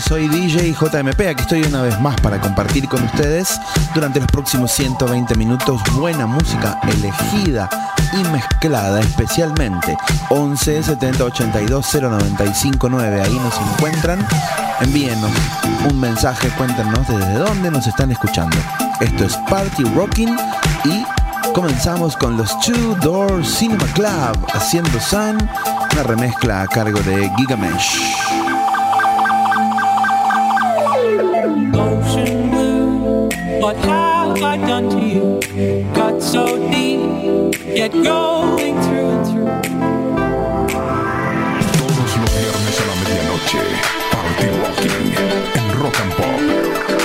Soy DJ JMP. Aquí estoy una vez más para compartir con ustedes durante los próximos 120 minutos buena música elegida y mezclada especialmente. 11 70 82 095 9. Ahí nos encuentran. Envíenos un mensaje, cuéntenos desde dónde nos están escuchando. Esto es Party Rocking y comenzamos con los Two Door Cinema Club haciendo Sun, una remezcla a cargo de Gigamesh. things I've done to you got so deep, yet going through and through. Todos los viernes a la medianoche, Party walking en Rock and Pop.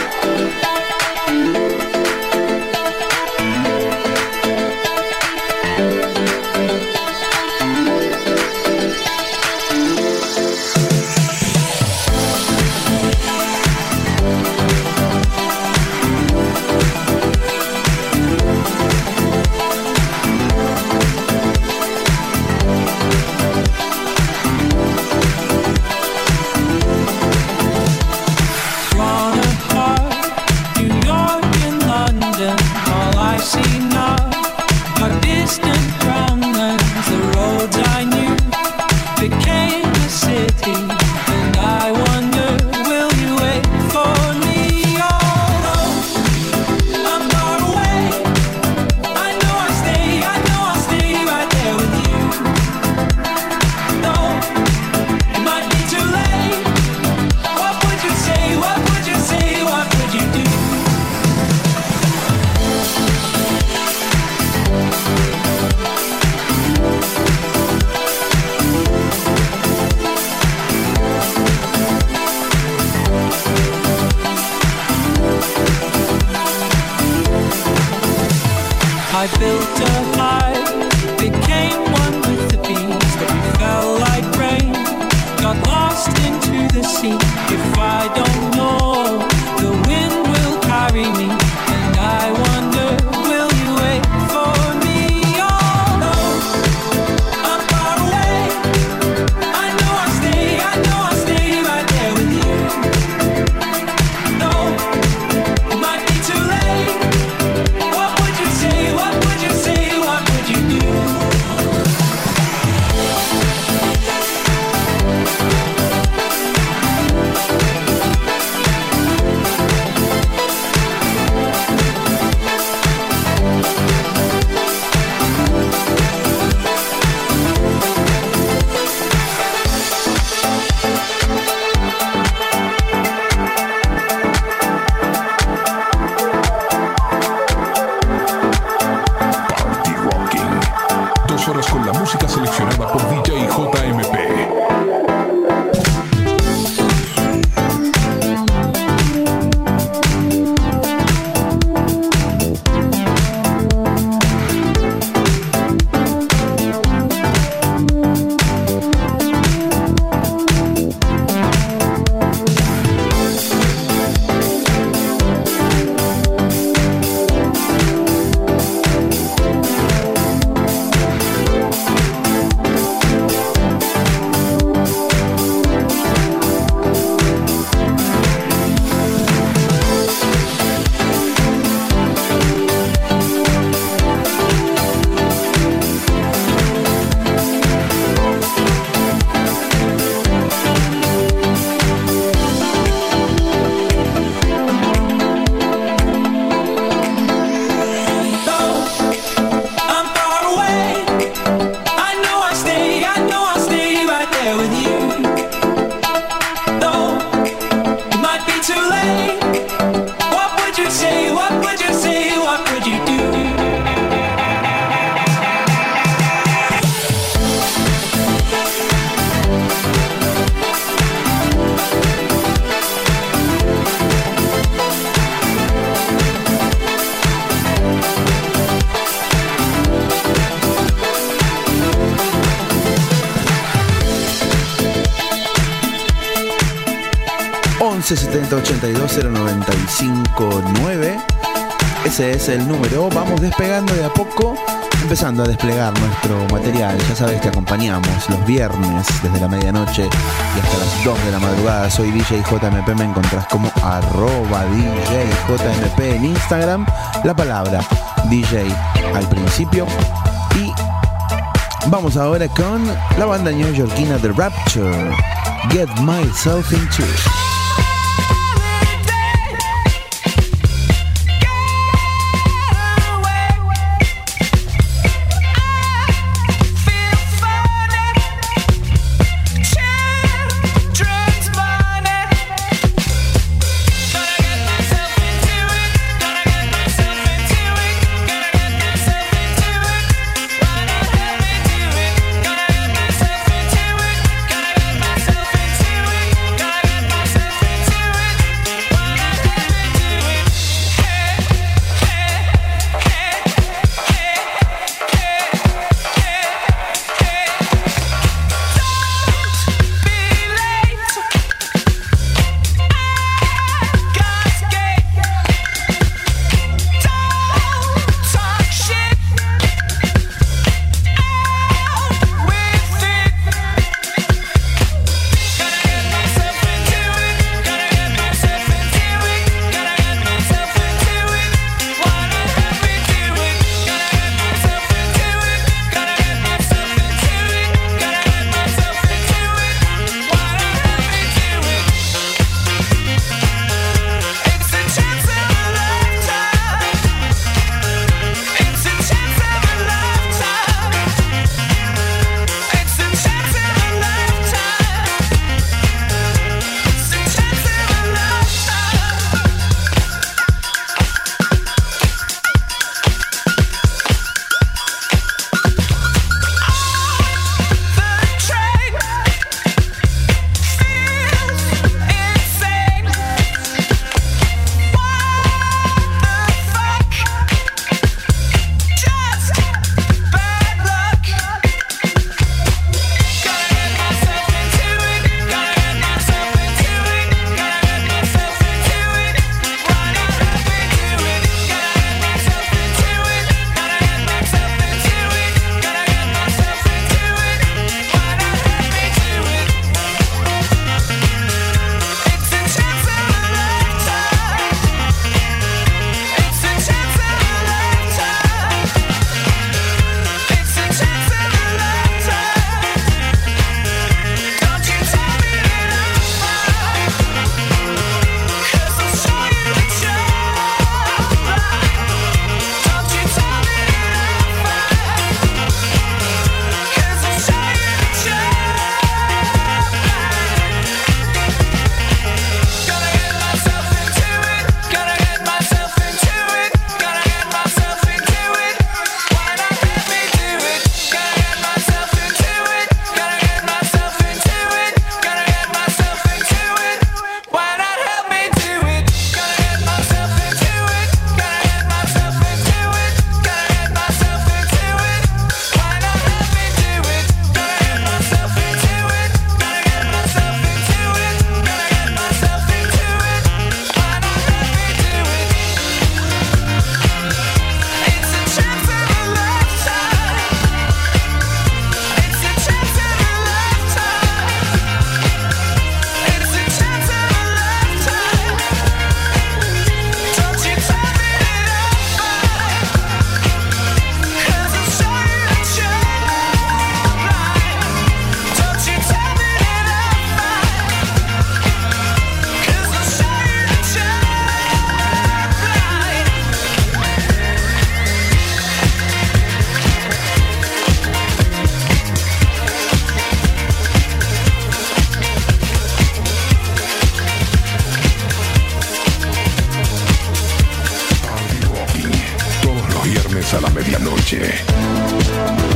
082-095-9. Ese es el número. Vamos despegando de a poco, empezando a desplegar nuestro material. Ya sabes, te acompañamos los viernes desde la medianoche y hasta las 2 de la madrugada. Soy DJ JMP, me encontrás como arroba DJ JMP en Instagram. La palabra DJ al principio y Vamos ahora con la banda new neoyorquina The Rapture. Get myself into it. a la medianoche.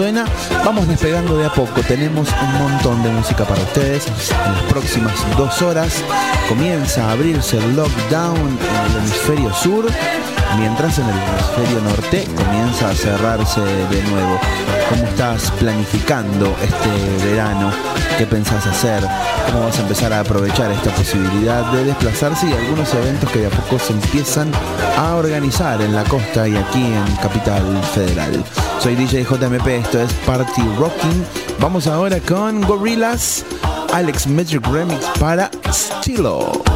Suena. Vamos despegando de a poco. Tenemos un montón de música para ustedes. En las próximas dos horas comienza a abrirse el lockdown en el hemisferio sur, mientras en el hemisferio norte comienza a cerrarse de nuevo. ¿Cómo estás planificando este verano? ¿Qué pensás hacer? ¿Cómo vas a empezar a aprovechar esta posibilidad de desplazarse y algunos eventos que de a poco se empiezan a organizar en la costa y aquí en Capital Federal? Soy DJ JMP, esto es Party Rocking. Vamos ahora con Gorillaz, Alex Metric Remix para Stilo.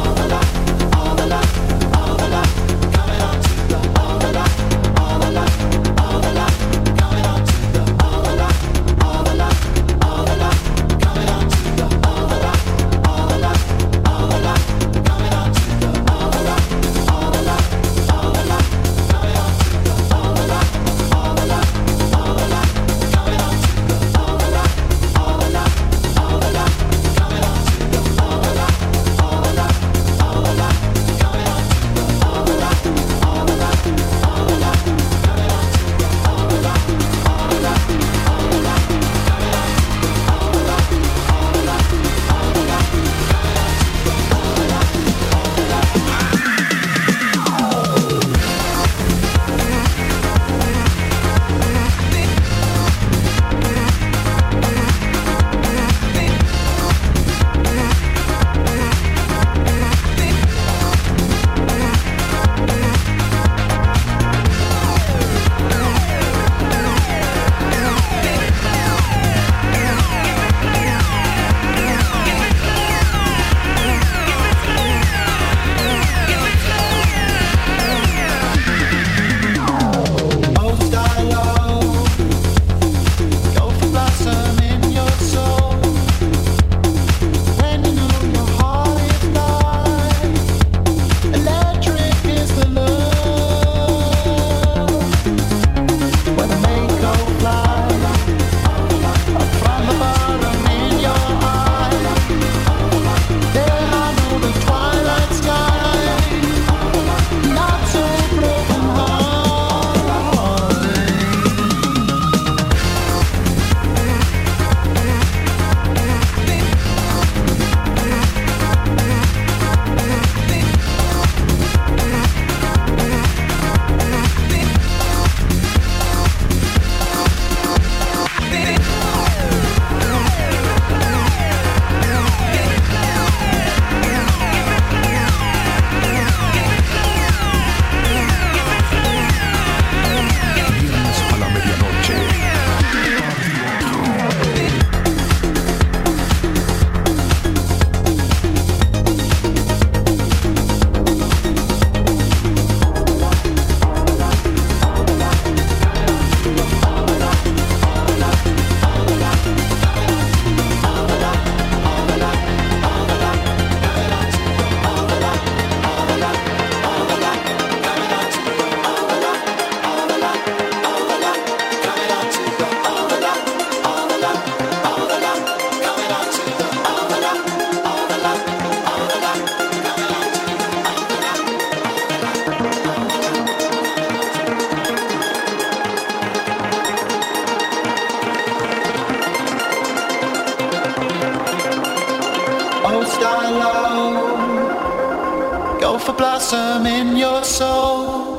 Blossom in your soul.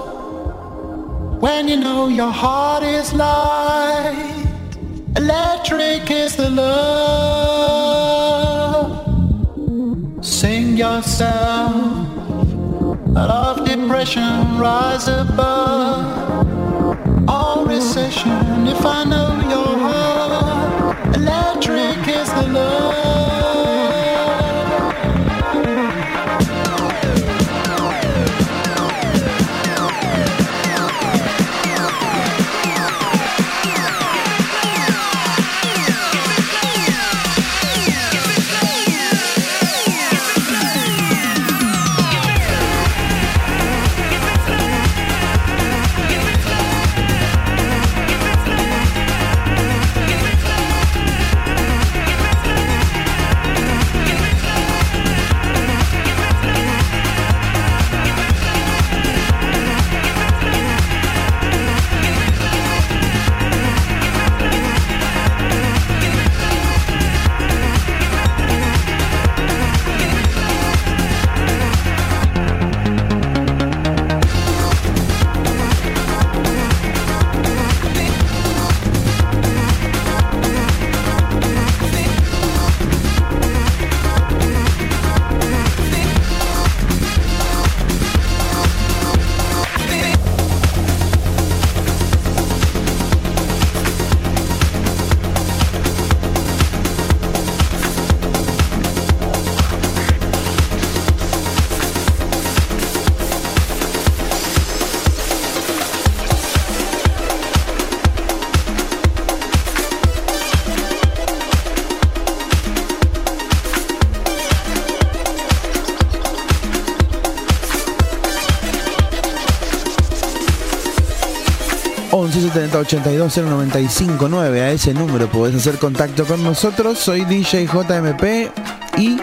When you know your heart is light, electric is the love. Sing yourself out of depression, rise above ...1170 82 0959 A ese número podés hacer contacto con nosotros. Soy DJ JMP Y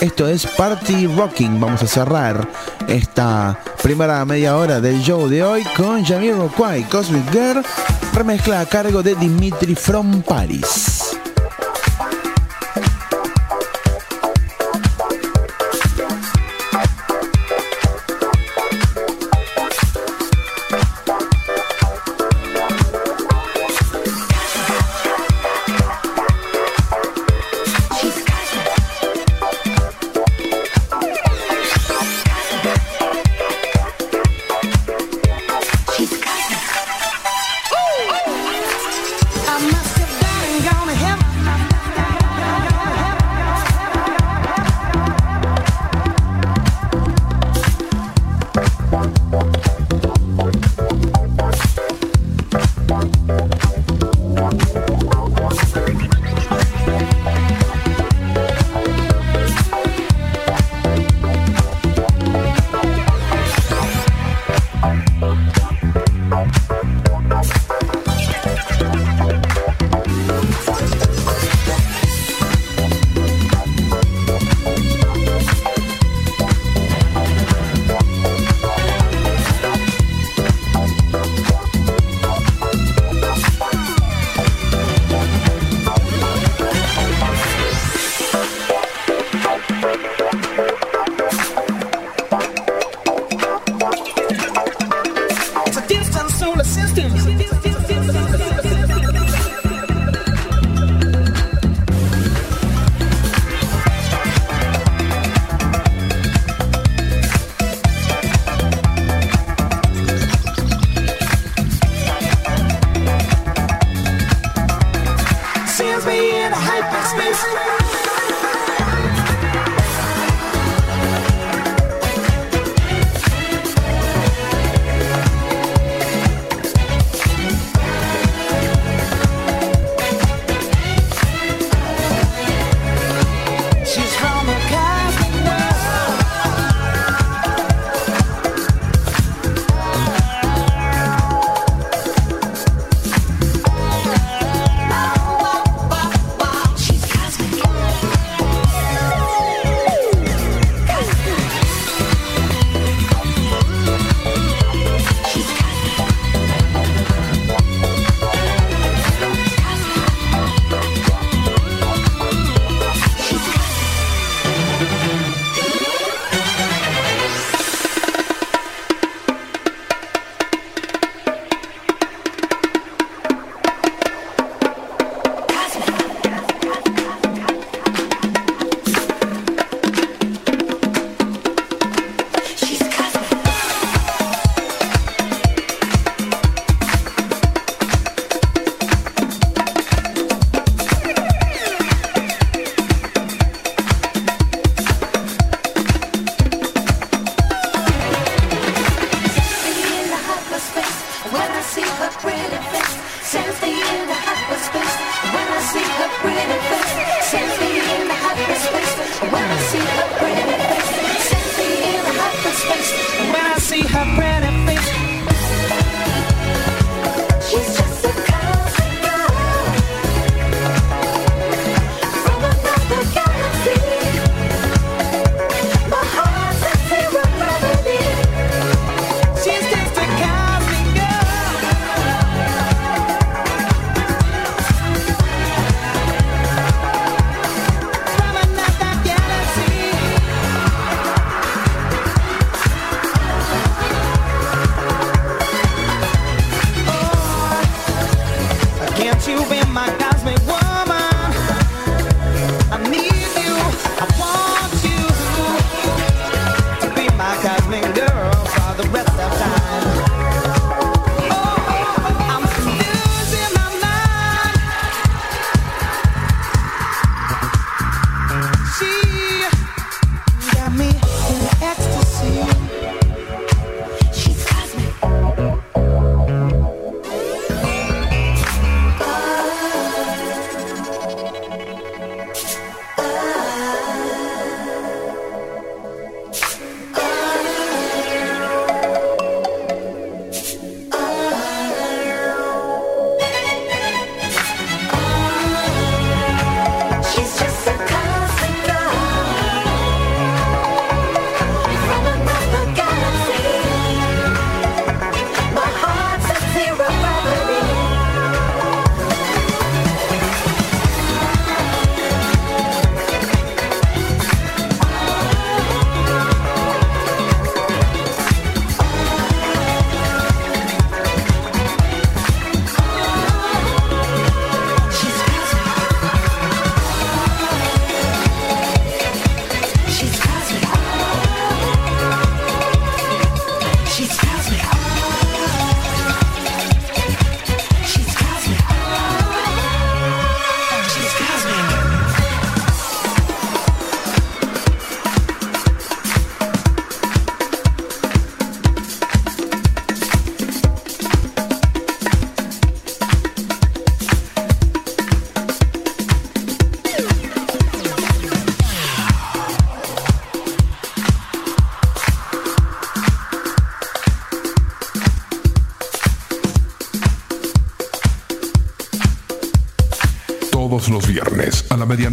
esto es Party Rocking. Vamos a cerrar esta primera media hora del show de hoy Con Jamiroquai Cosmic Girl Remezcla a cargo de Dimitri from Paris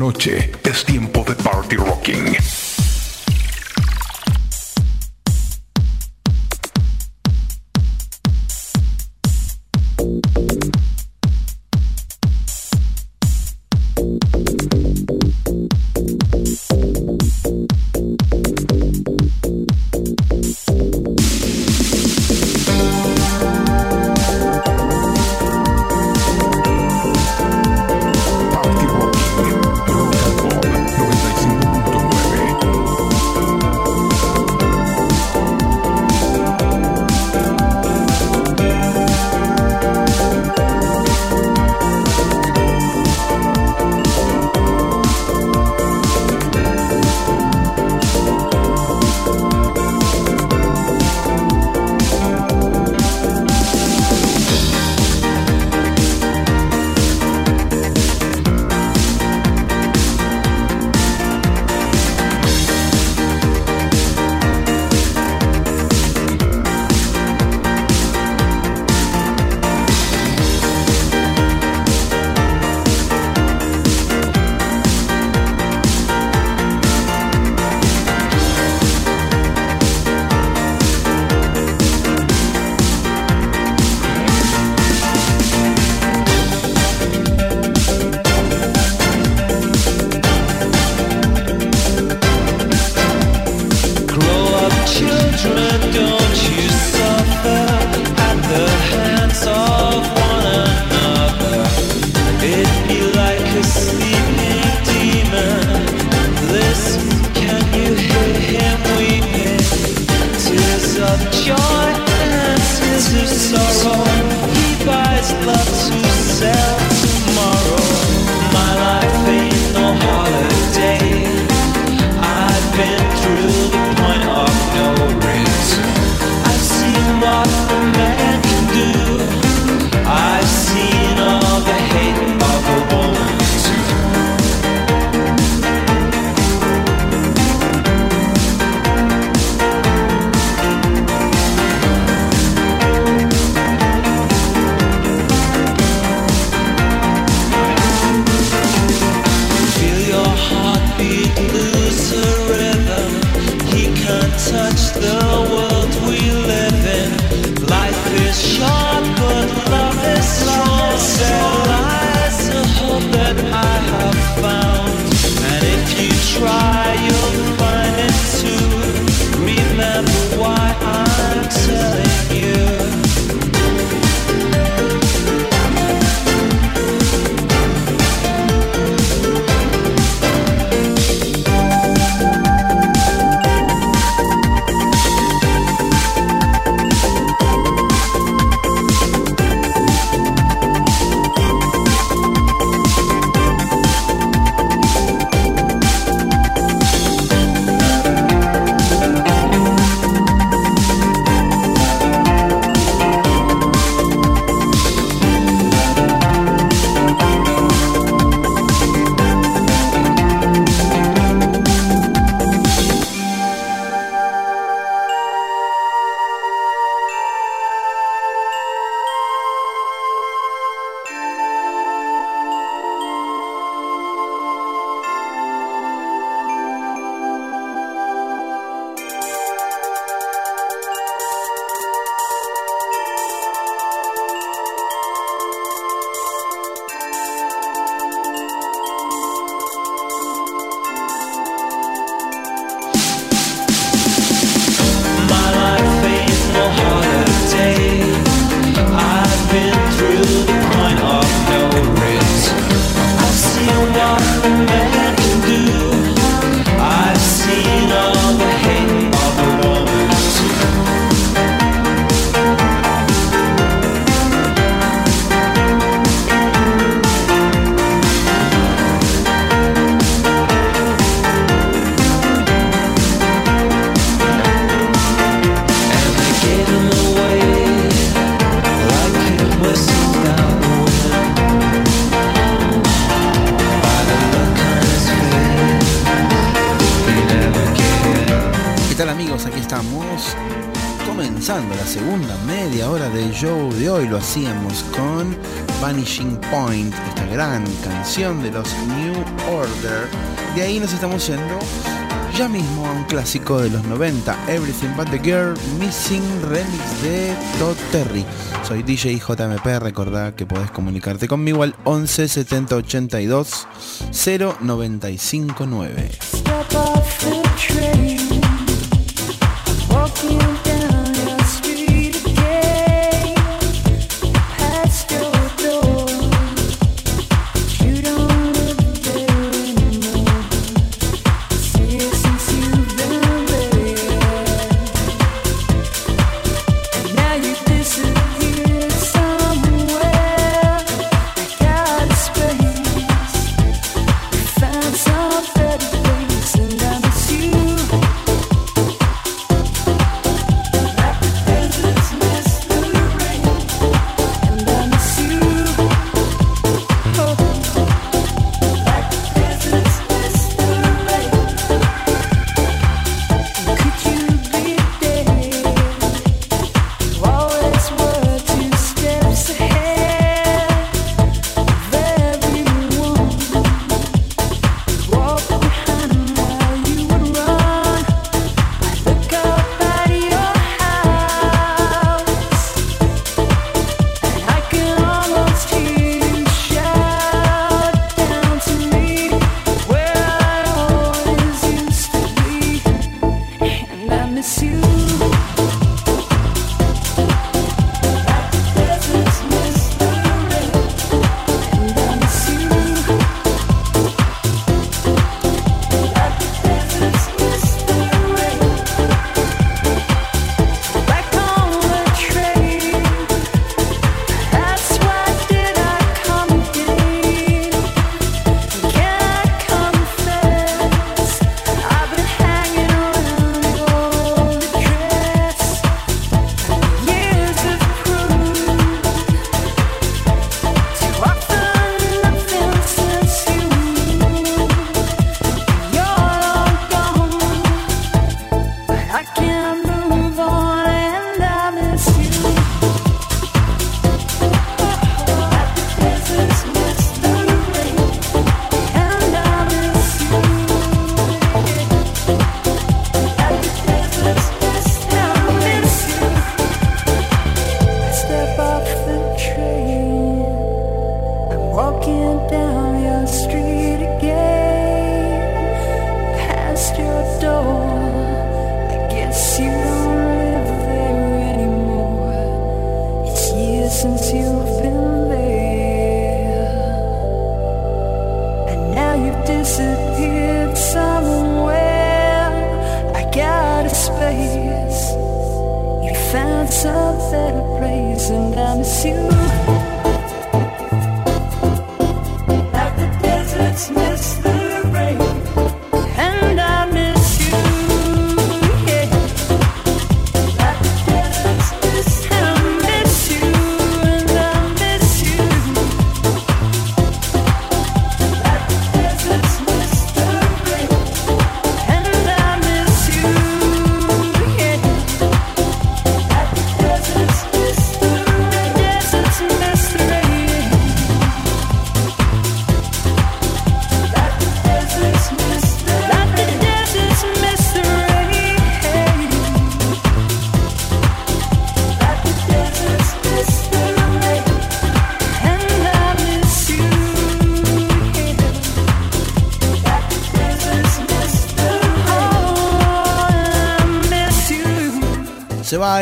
a de los 90, Everything But the Girl, Missing Remix de Todd Terry. Soy DJ JMP, recordá que podés comunicarte conmigo al 11 70 82 0959.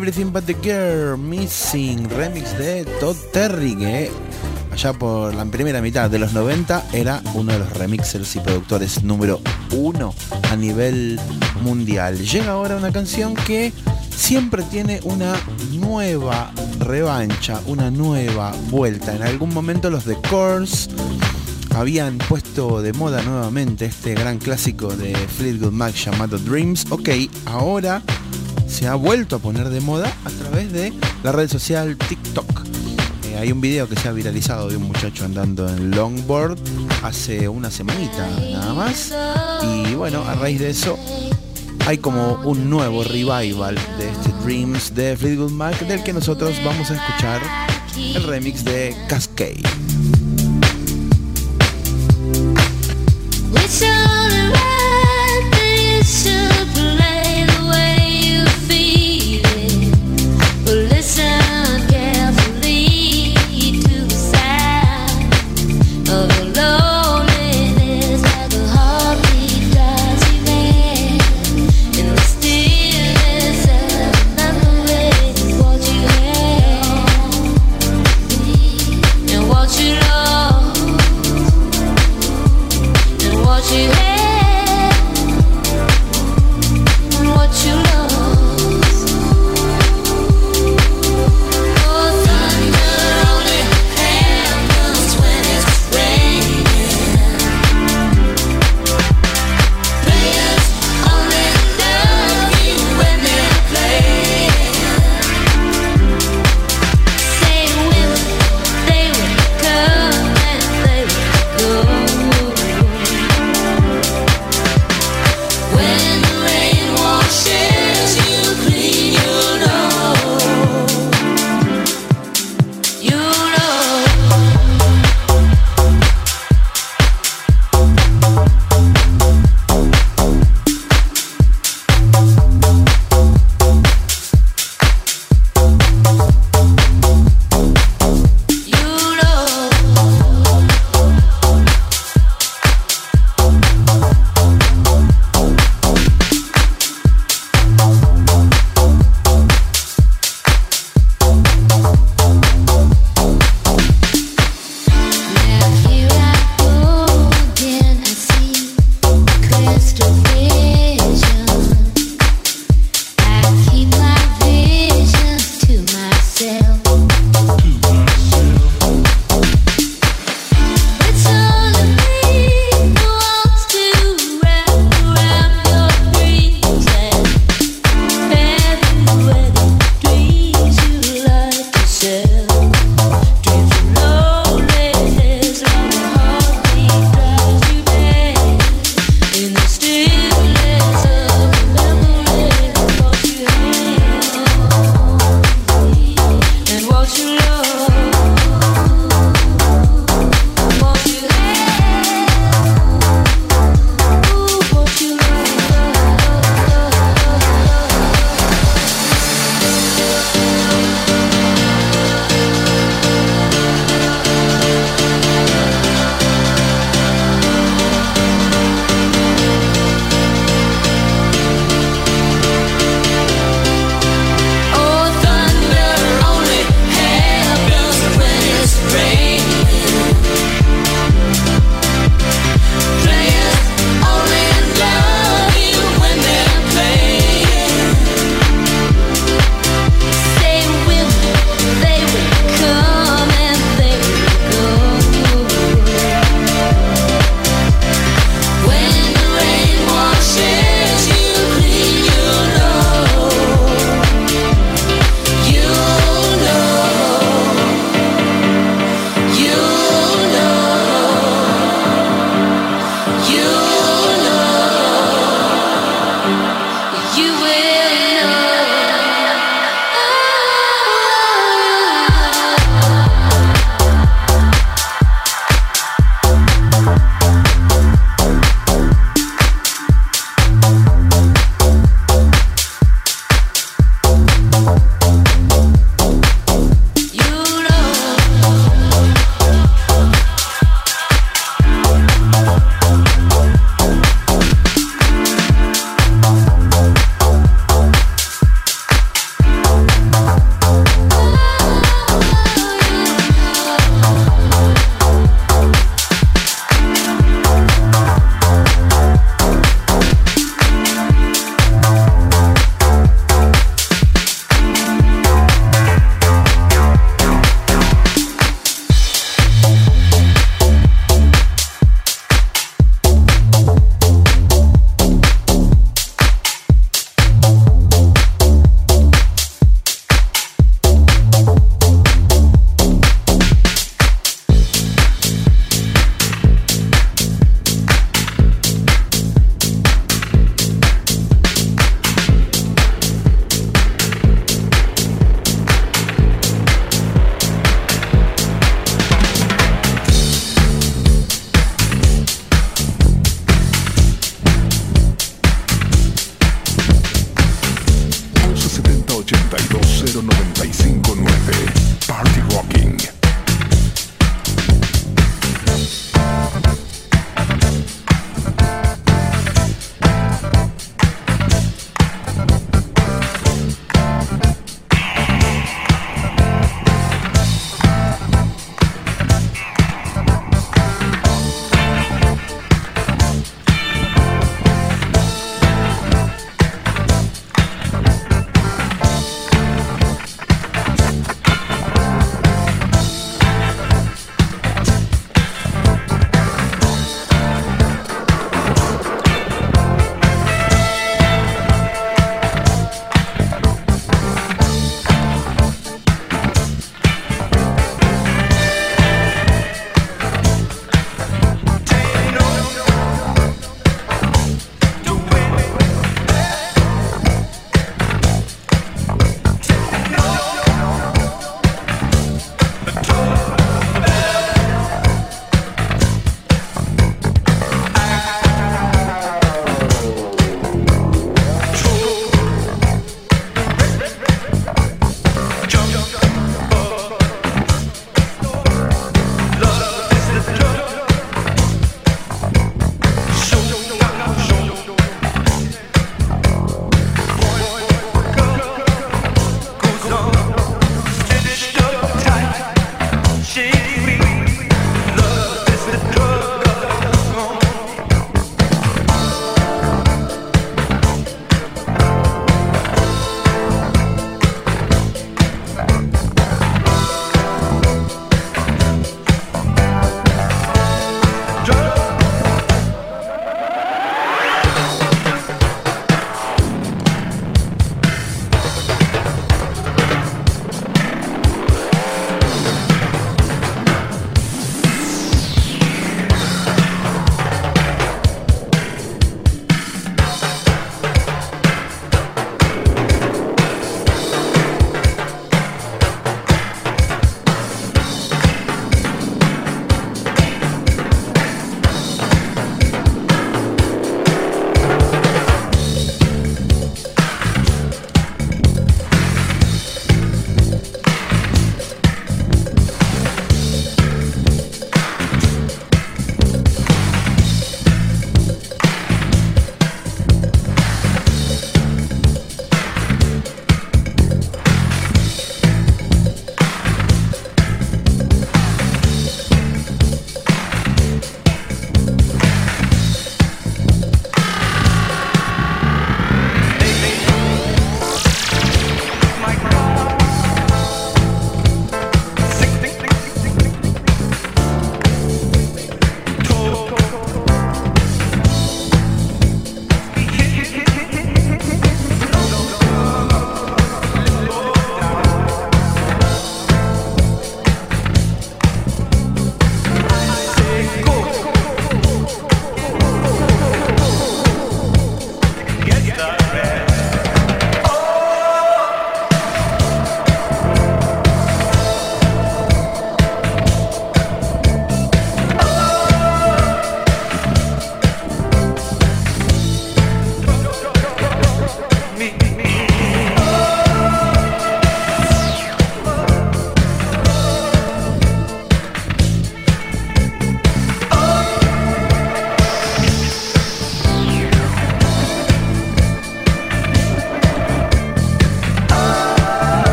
Everything But the Girl, Missing, remix de Todd Terry, que allá por la primera mitad de los 90 era uno de los remixers y productores número uno a nivel mundial. Llega ahora una canción que siempre tiene una nueva revancha, una nueva vuelta. En algún momento los The Course habían puesto de moda nuevamente este gran clásico de Fleetwood Mac llamado Dreams. Ok, ahora se ha vuelto a poner de moda a través de la red social TikTok. Eh, hay un video que se ha viralizado de un muchacho andando en longboard hace una semanita nada más. Y bueno, a raíz de eso hay como un nuevo revival de este Dreams de Fleetwood Mac del que nosotros vamos a escuchar el remix de Cascade.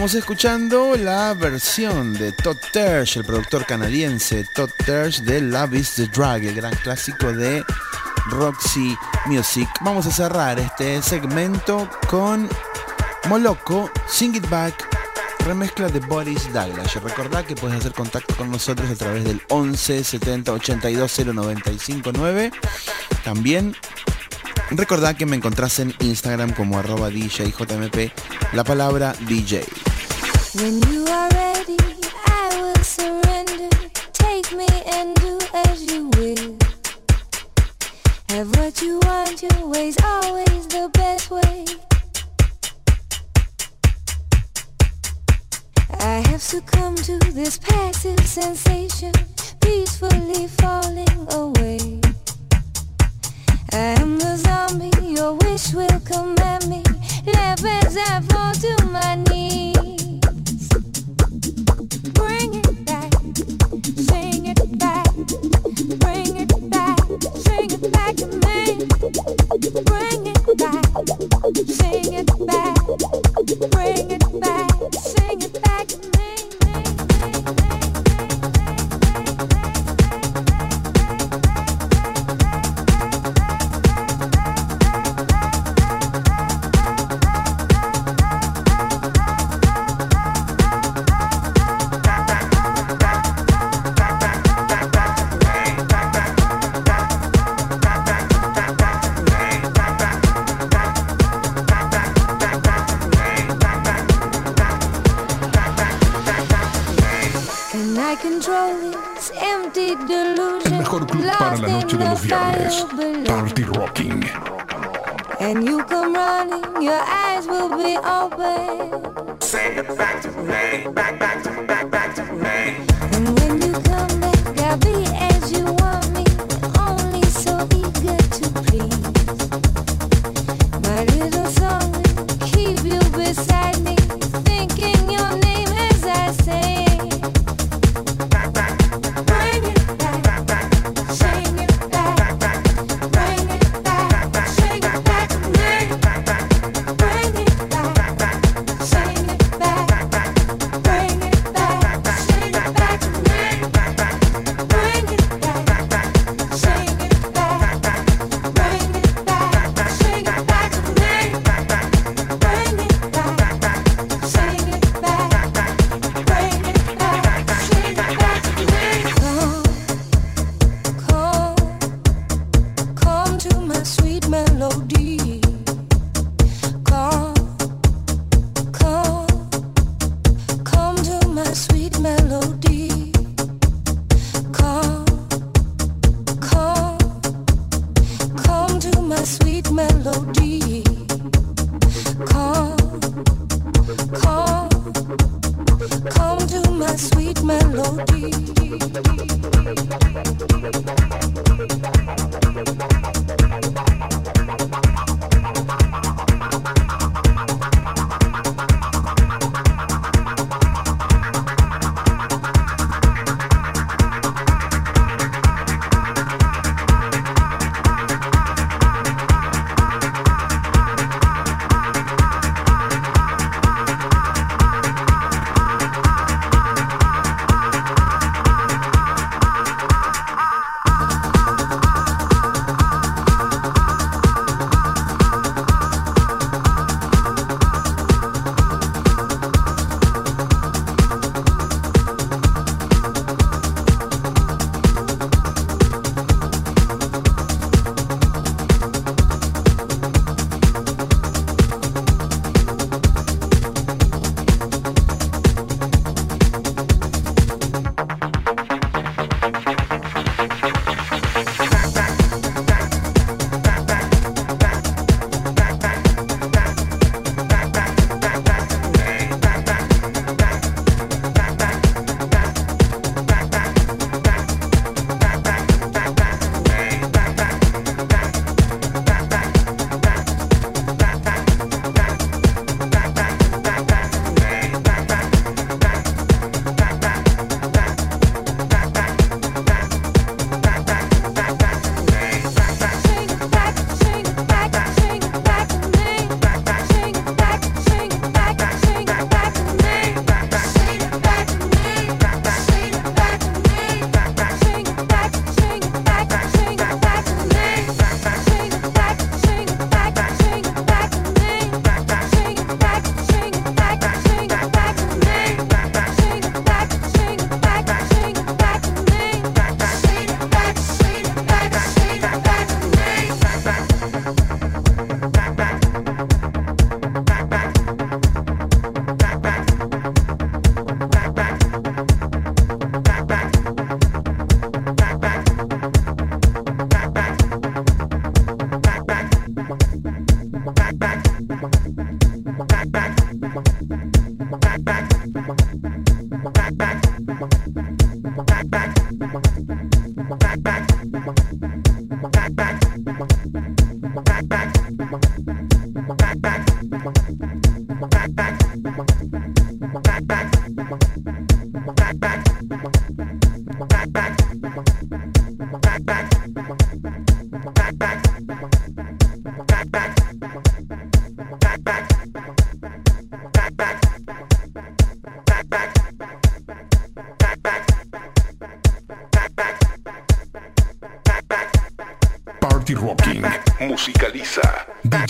Estábamos escuchando la versión de Todd Tersh, el productor canadiense Todd Tersh de Love is the Drug, el gran clásico de Roxy Music. Vamos a cerrar este segmento con Moloco, Sing It Back, remezcla de Boris Douglas. Recordad que puedes hacer contacto con nosotros a través del 11 70 82 0959. También recordad que me encontrás en Instagram como arroba DJJMP, la palabra DJ. When you are ready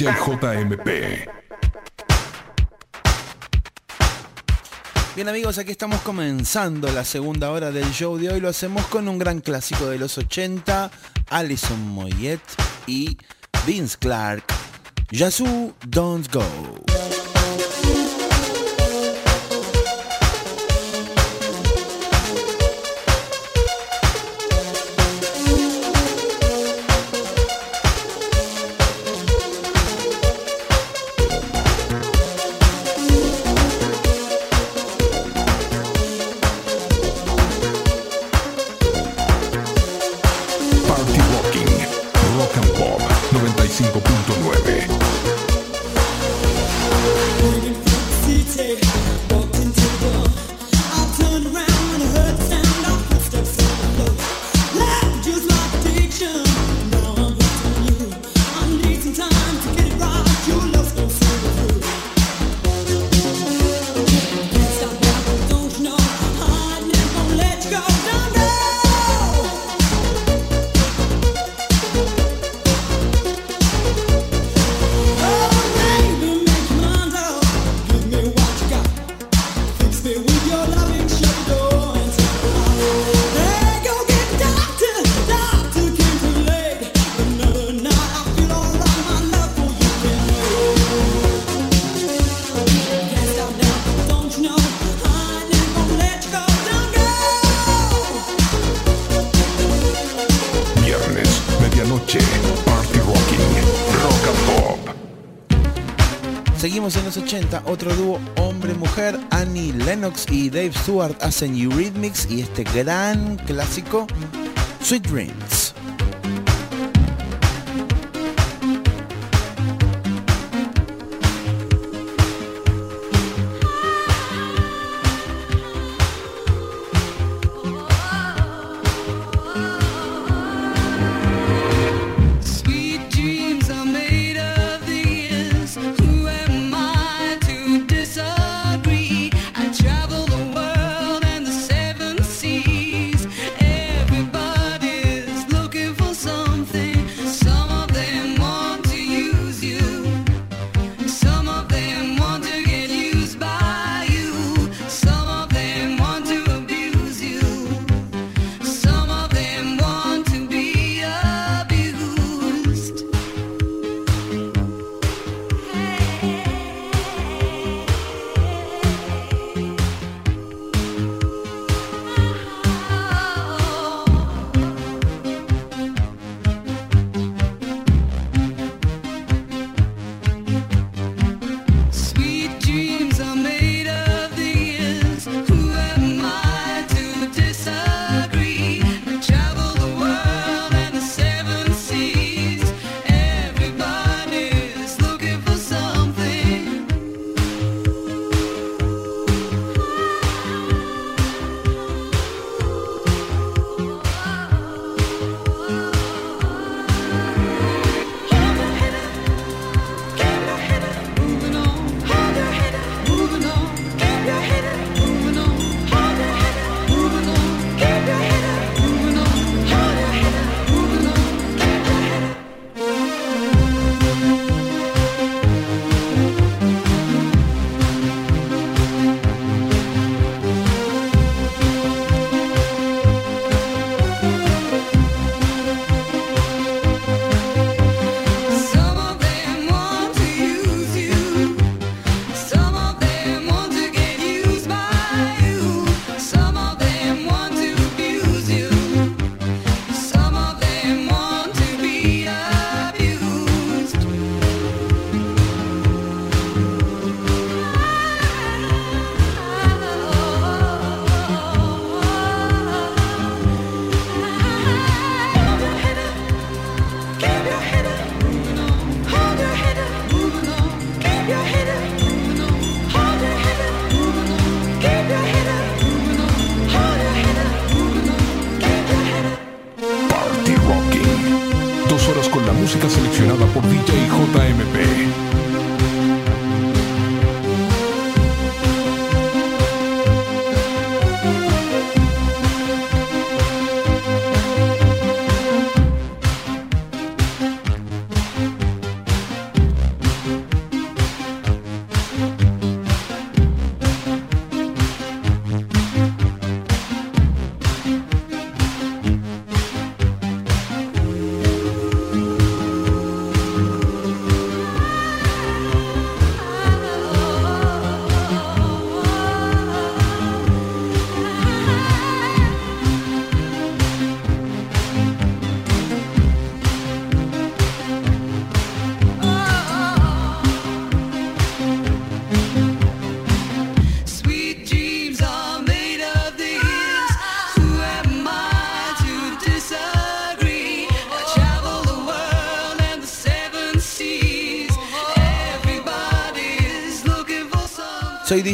JMP. Bien amigos, aquí estamos comenzando la segunda hora del show de hoy. Lo hacemos con un gran clásico de los 80, Alison Moyet y Vince Clark. Yazoo Don't Go. otro dúo hombre-mujer, Annie Lennox y Dave Stewart hacen Eurythmics y este gran clásico, Sweet Dreams.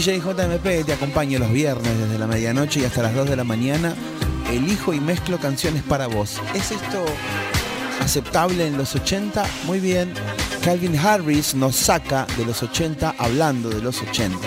DJ te acompaño los viernes desde la medianoche y hasta las 2 de la mañana. Elijo y mezclo canciones para vos. ¿Es esto aceptable en los 80? Muy bien. Calvin Harris nos saca de los 80 hablando de los 80.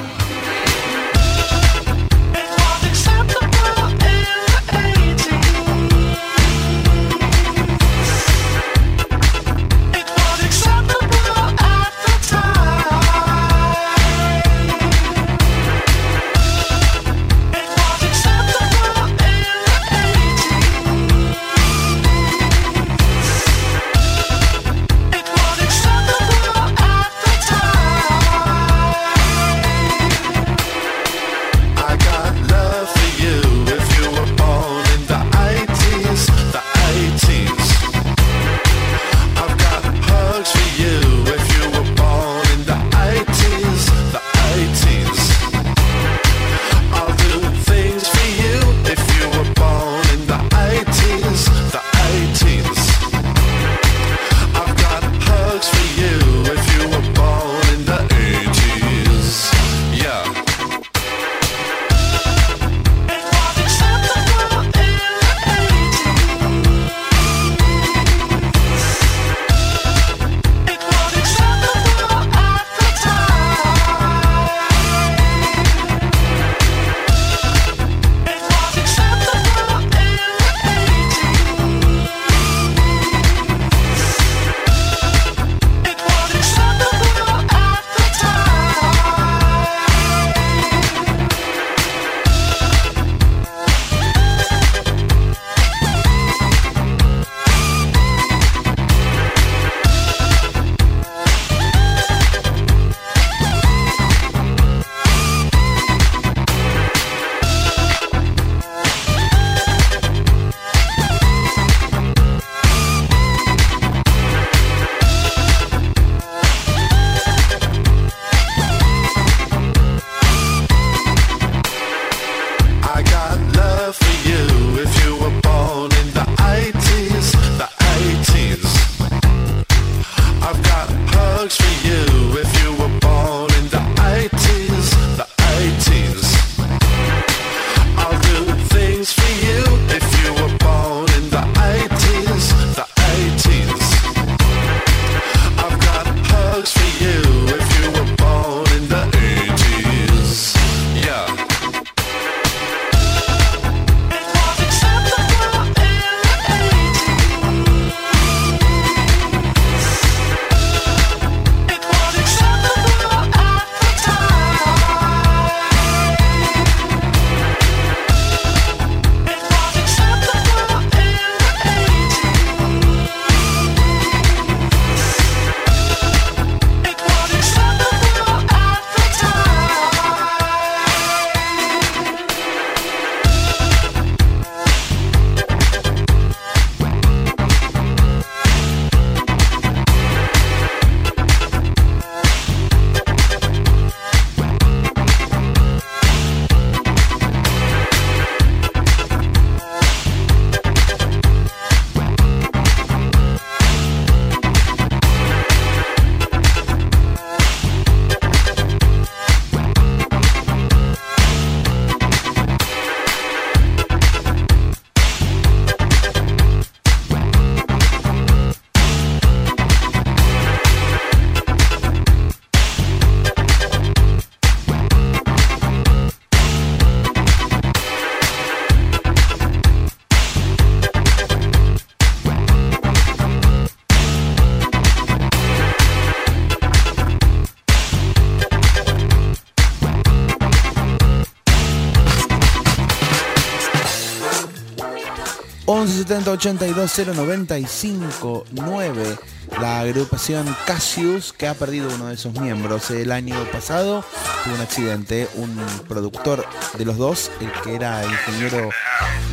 11 70 82 095 9. La agrupación Cassius, que ha perdido uno de sus miembros. El año pasado tuvo un accidente. Un productor de los dos, el que era ingeniero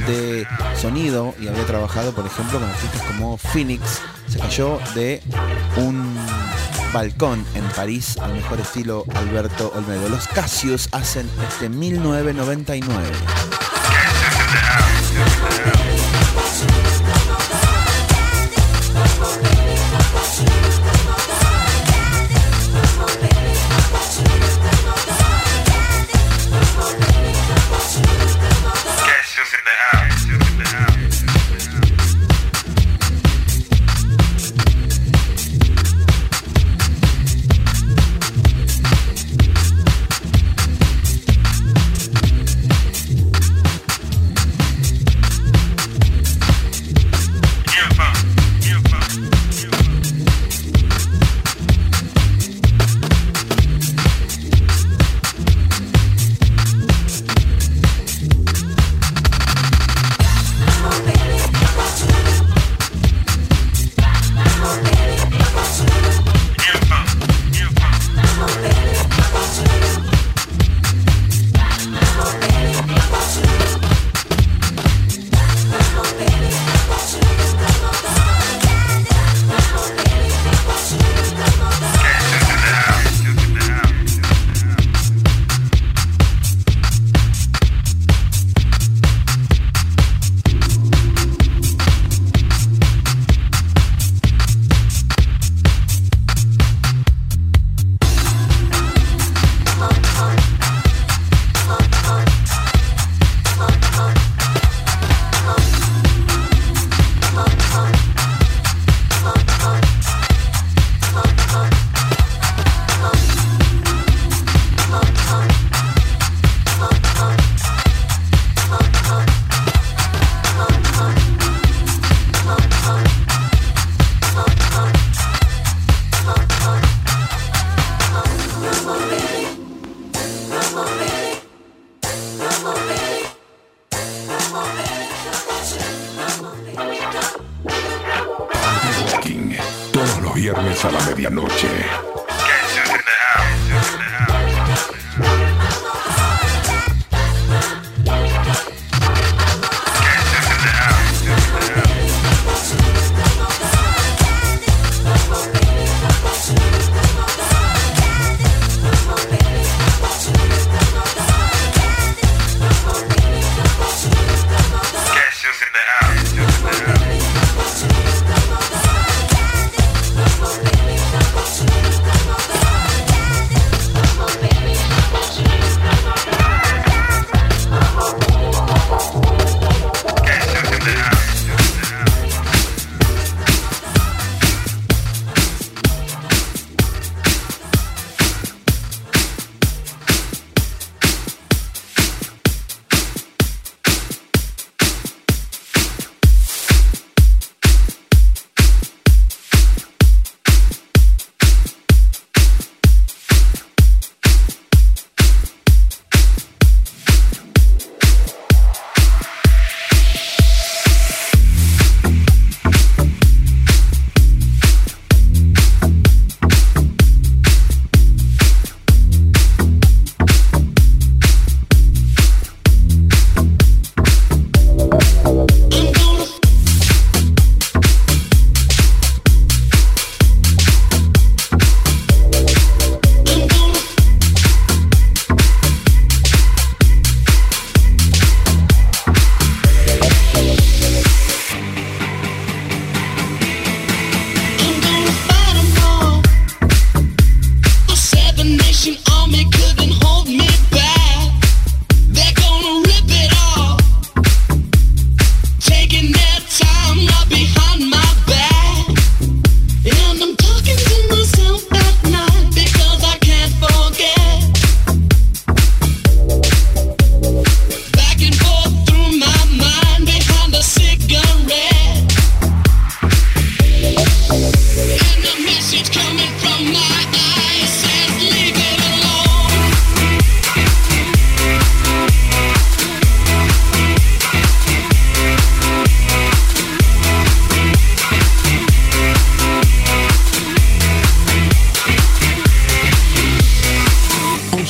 de sonido y había trabajado, por ejemplo, con artistas como Phoenix, se cayó de un balcón en París, al mejor estilo Alberto Olmedo. Los Cassius hacen este 1999.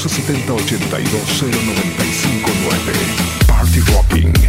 1170 82095 9 Party Rocking.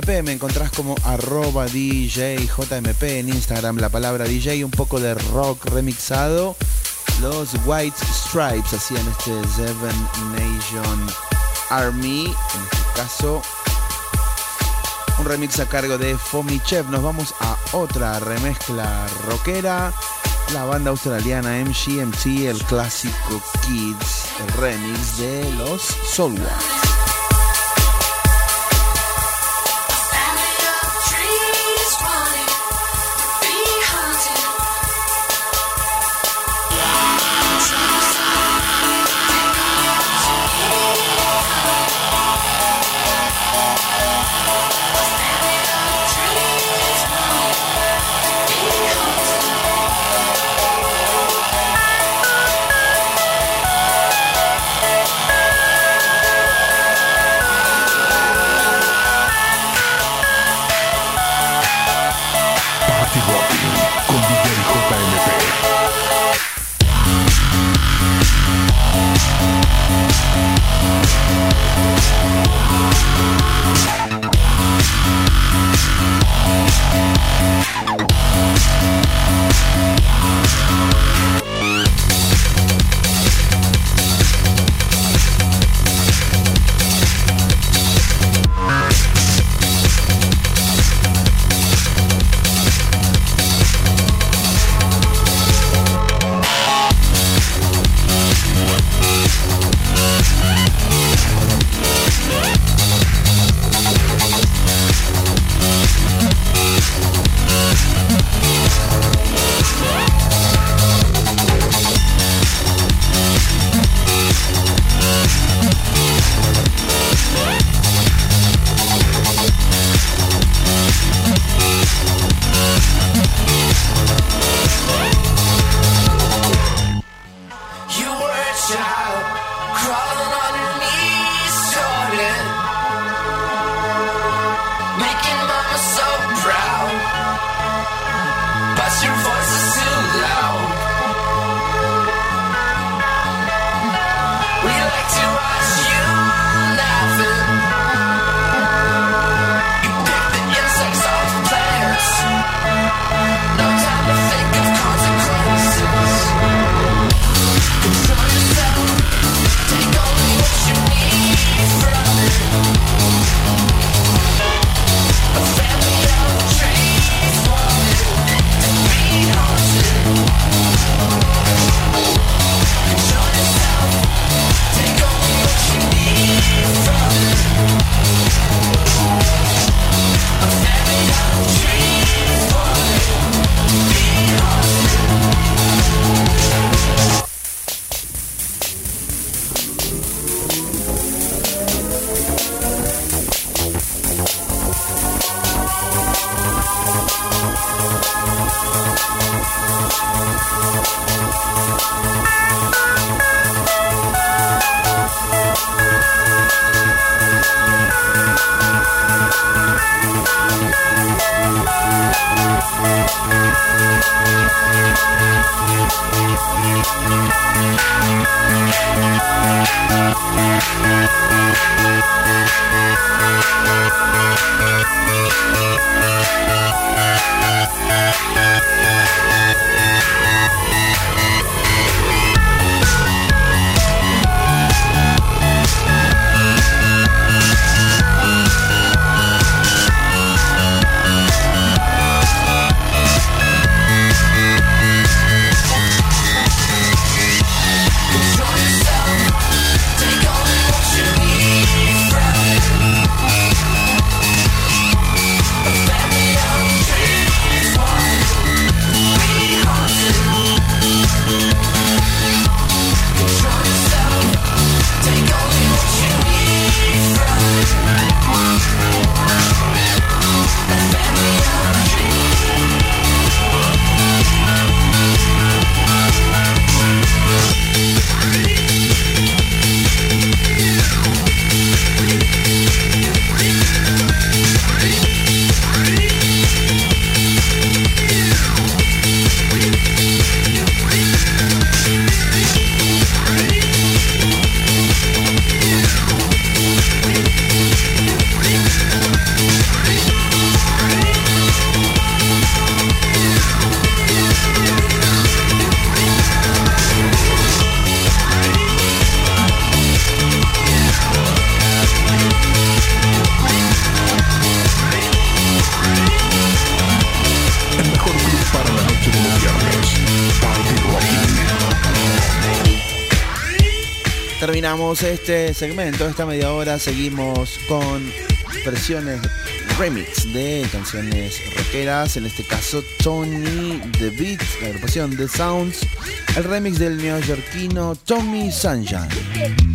JMP, me encontrás como arroba DJJMP en Instagram, la palabra DJ, un poco de rock remixado. Los White Stripes hacían este Seven Nation Army, en este caso un remix a cargo de Fomichev. Nos vamos a otra remezcla rockera. La banda australiana MGMT, el clásico Kids, el remix de los Soulwax. este segmento, esta media hora seguimos con versiones remix de canciones rockeras, en este caso Tony The Beat, la agrupación The Sounds, el remix del neoyorquino Tommy Sunshine.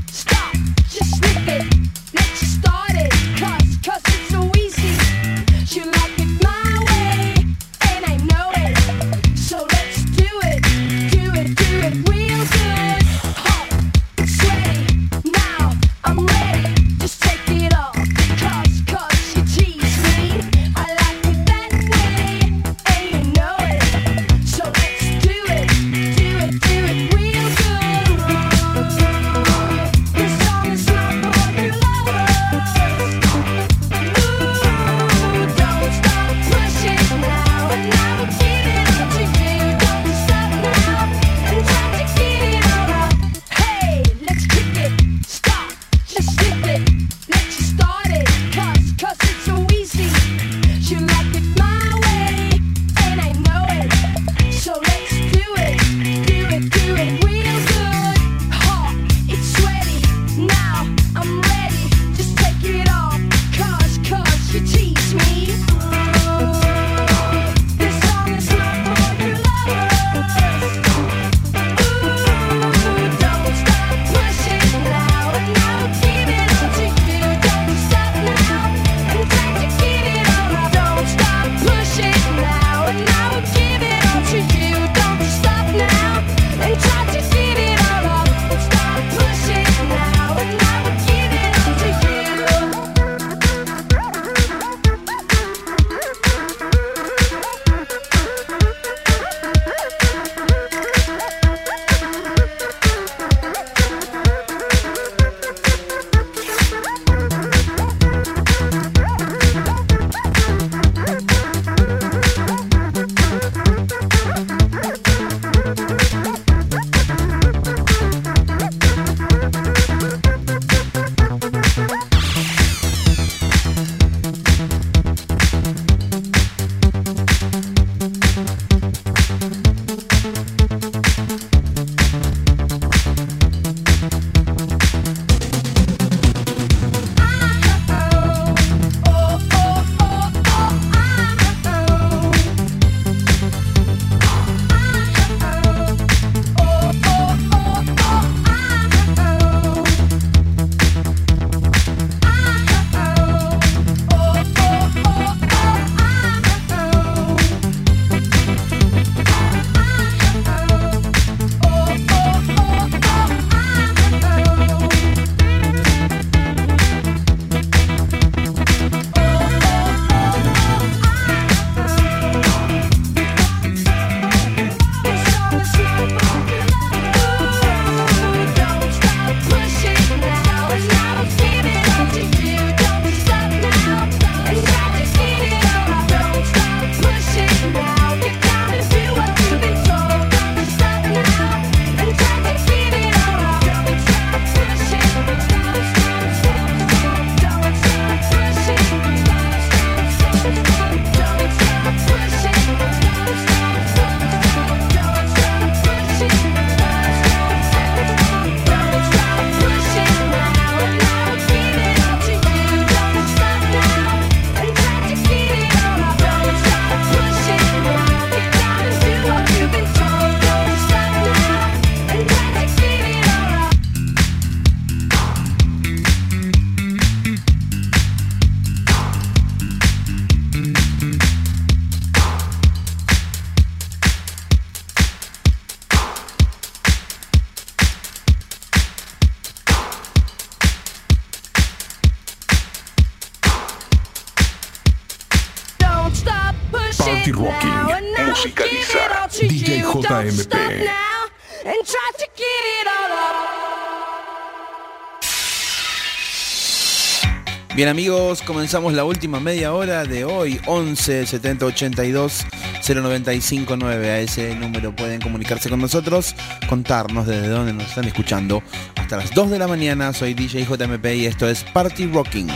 Bien amigos, comenzamos la última media hora de hoy, 11 70 82 095 9. A ese número pueden comunicarse con nosotros, contarnos desde dónde nos están escuchando. Hasta las 2 de la mañana, soy DJ JMP y esto es Party Rocking.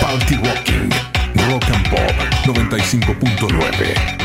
Party Rocking. Rock and Pop 95.9.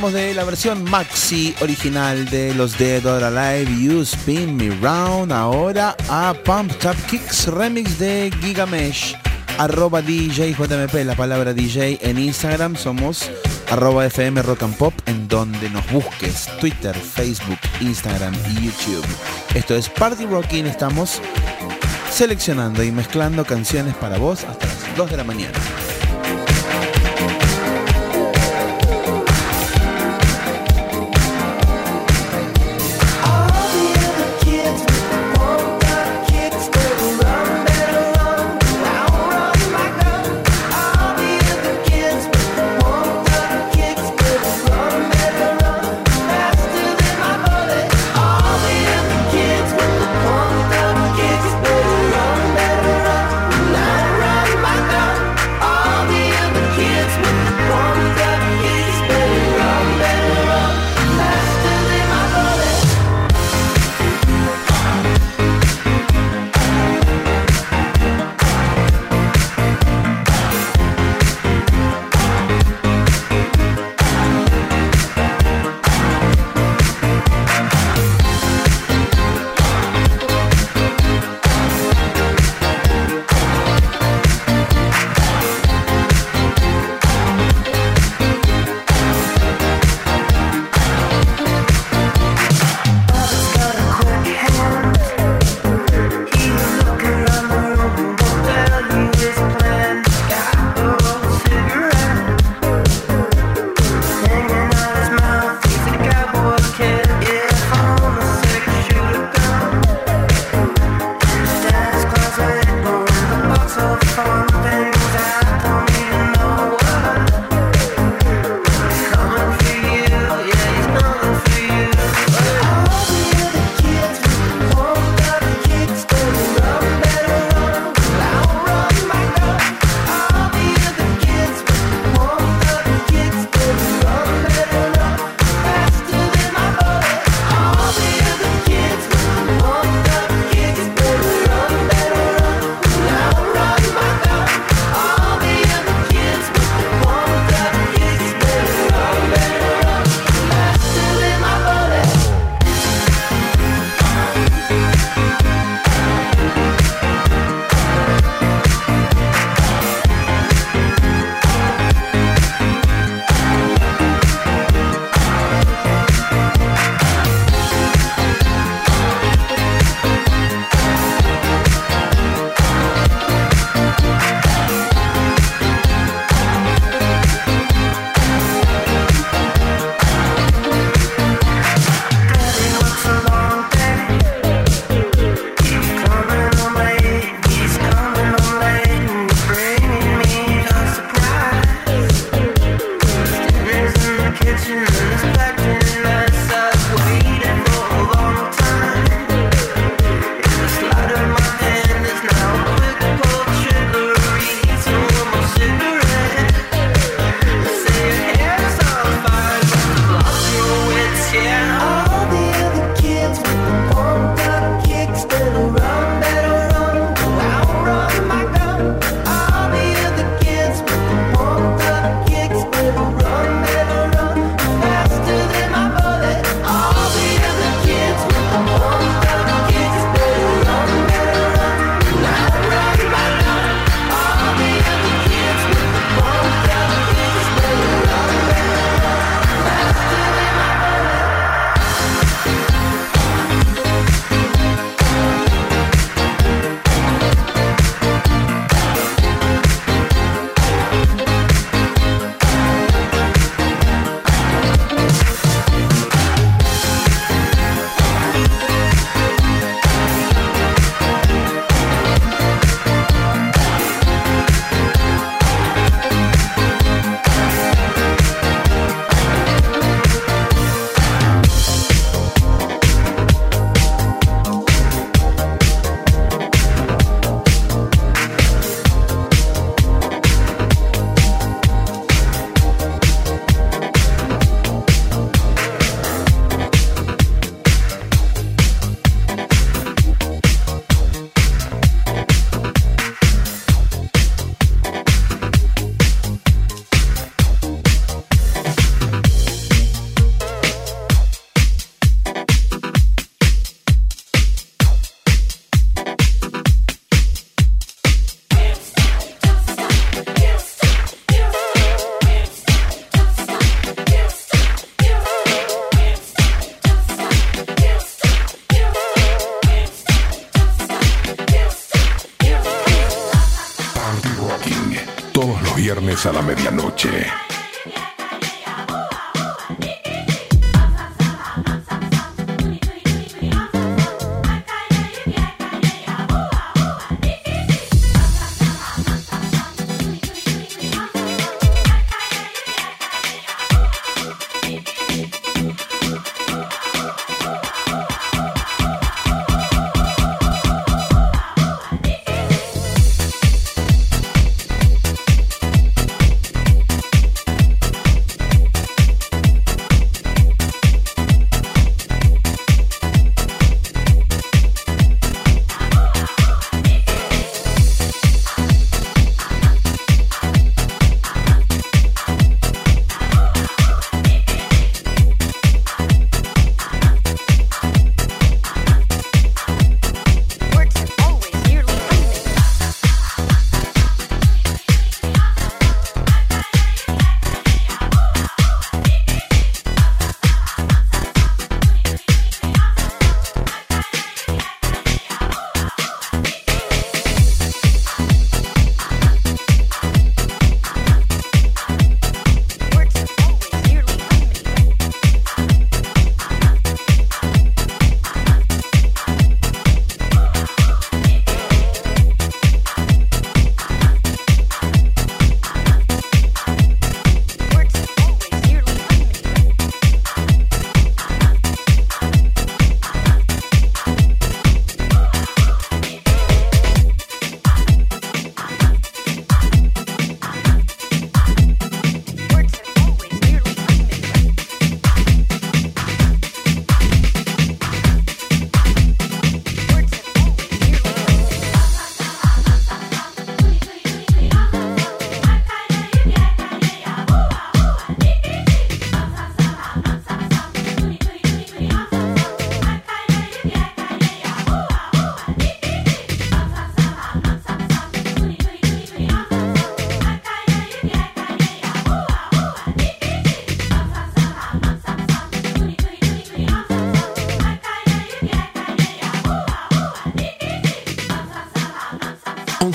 De la versión maxi original de los Dead or Alive You Spin Me Round. Ahora a Pump Up Kicks remix de Gigamesh arroba DJJMP la palabra DJ en Instagram. Somos arroba FM Rock and Pop en donde nos busques. Twitter, Facebook, Instagram YouTube. Esto es Party Rocking. Estamos seleccionando y mezclando canciones para vos hasta las 2 de la mañana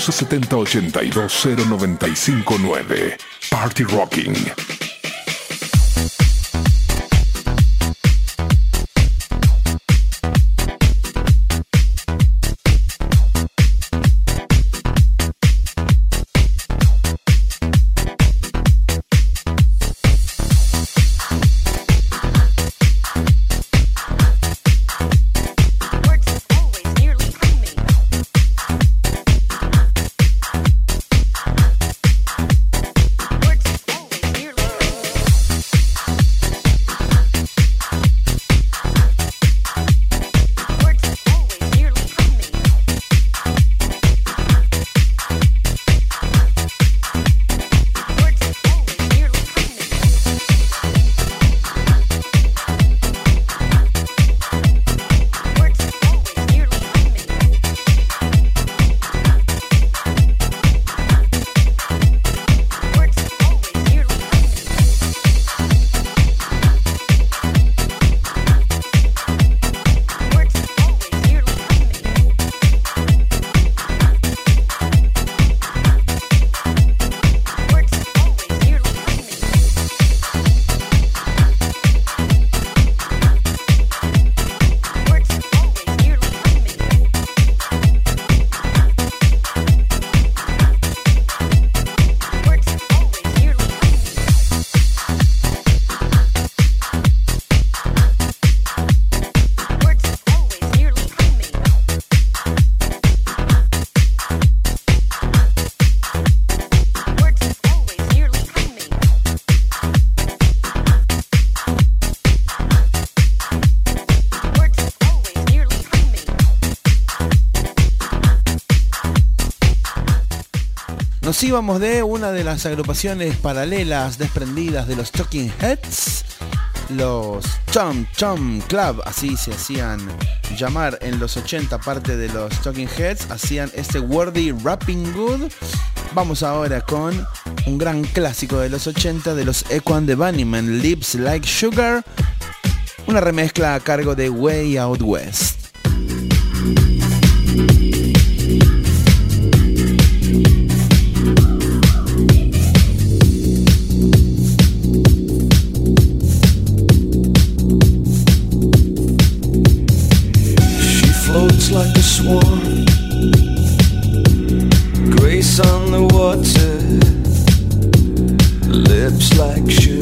1170 82095 9 Party Rocking. Íbamos de una de las agrupaciones paralelas desprendidas de los Talking Heads, los Chum Chum Club, así se hacían llamar en los 80, parte de los Talking Heads, hacían este Worthy Rapping Good. Vamos ahora con un gran clásico de los 80 de los Equan de Bunnymen, Lips Like Sugar, una remezcla a cargo de Way Out West. floats like a swan. Grace on the water, lips like sugar.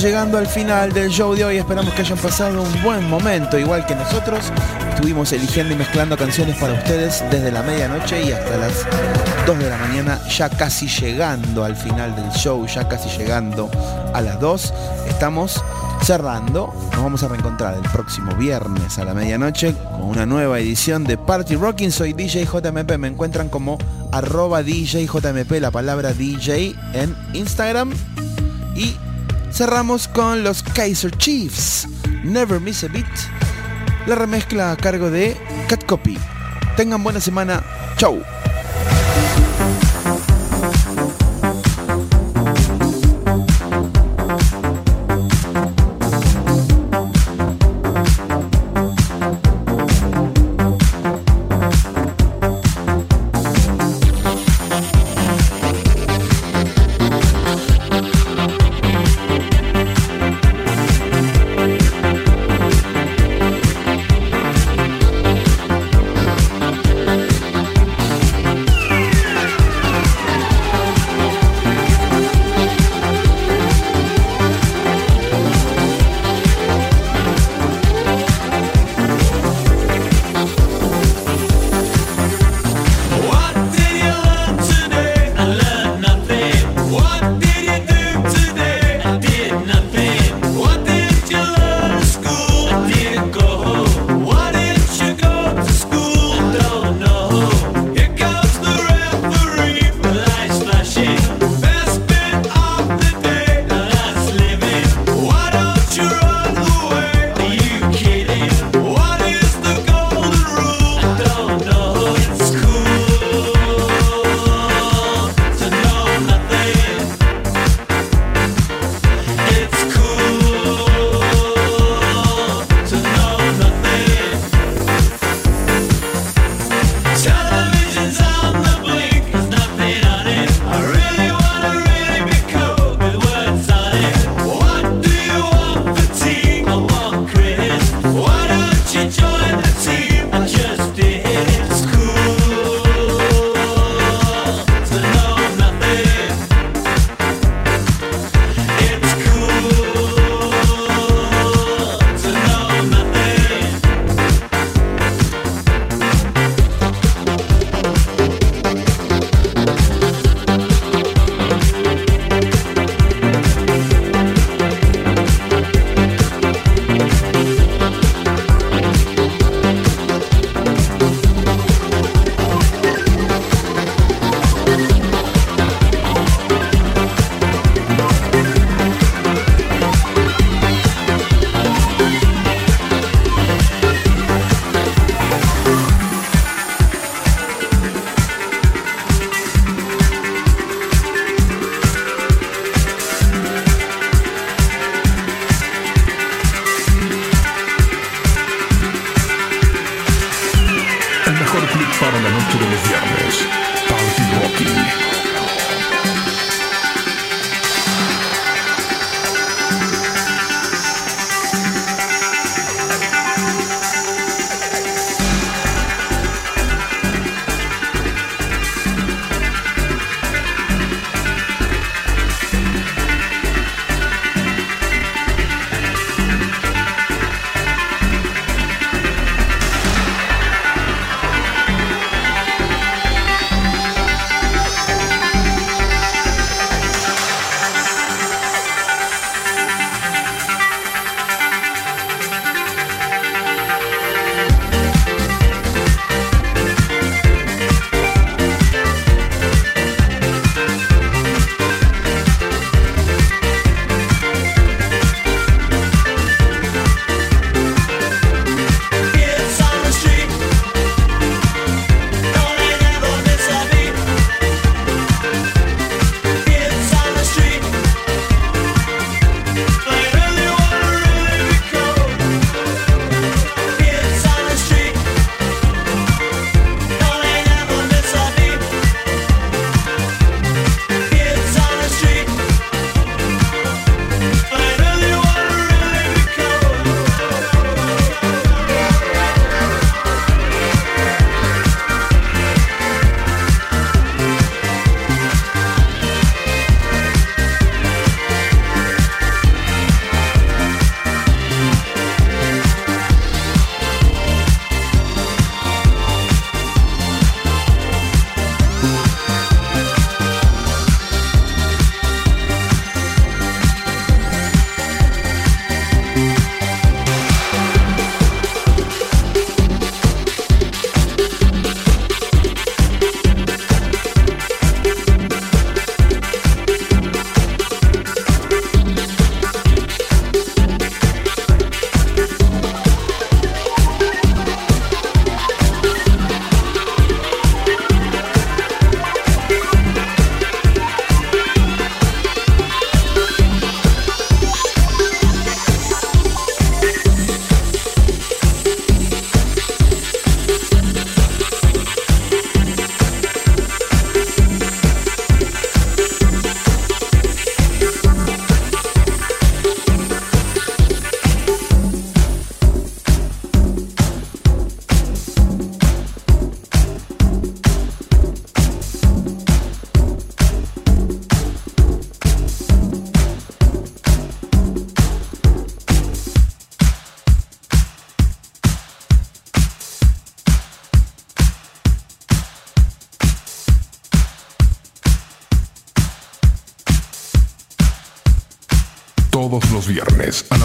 Llegando al final del show de hoy. Esperamos que hayan pasado un buen momento, igual que nosotros. Estuvimos eligiendo y mezclando canciones para ustedes desde la medianoche y hasta las 2 de la mañana, ya casi llegando al final del show, ya casi llegando a las 2. Estamos cerrando. Nos vamos a reencontrar el próximo viernes a la medianoche con una nueva edición de Party Rocking. Soy DJ JMP. Me encuentran como arroba DJ JMP, la palabra DJ en Instagram. Y cerramos con los Kaiser Chiefs. Never Miss a Beat. La remezcla a cargo de Cat Copy. Tengan buena semana. Chau.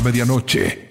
Medianoche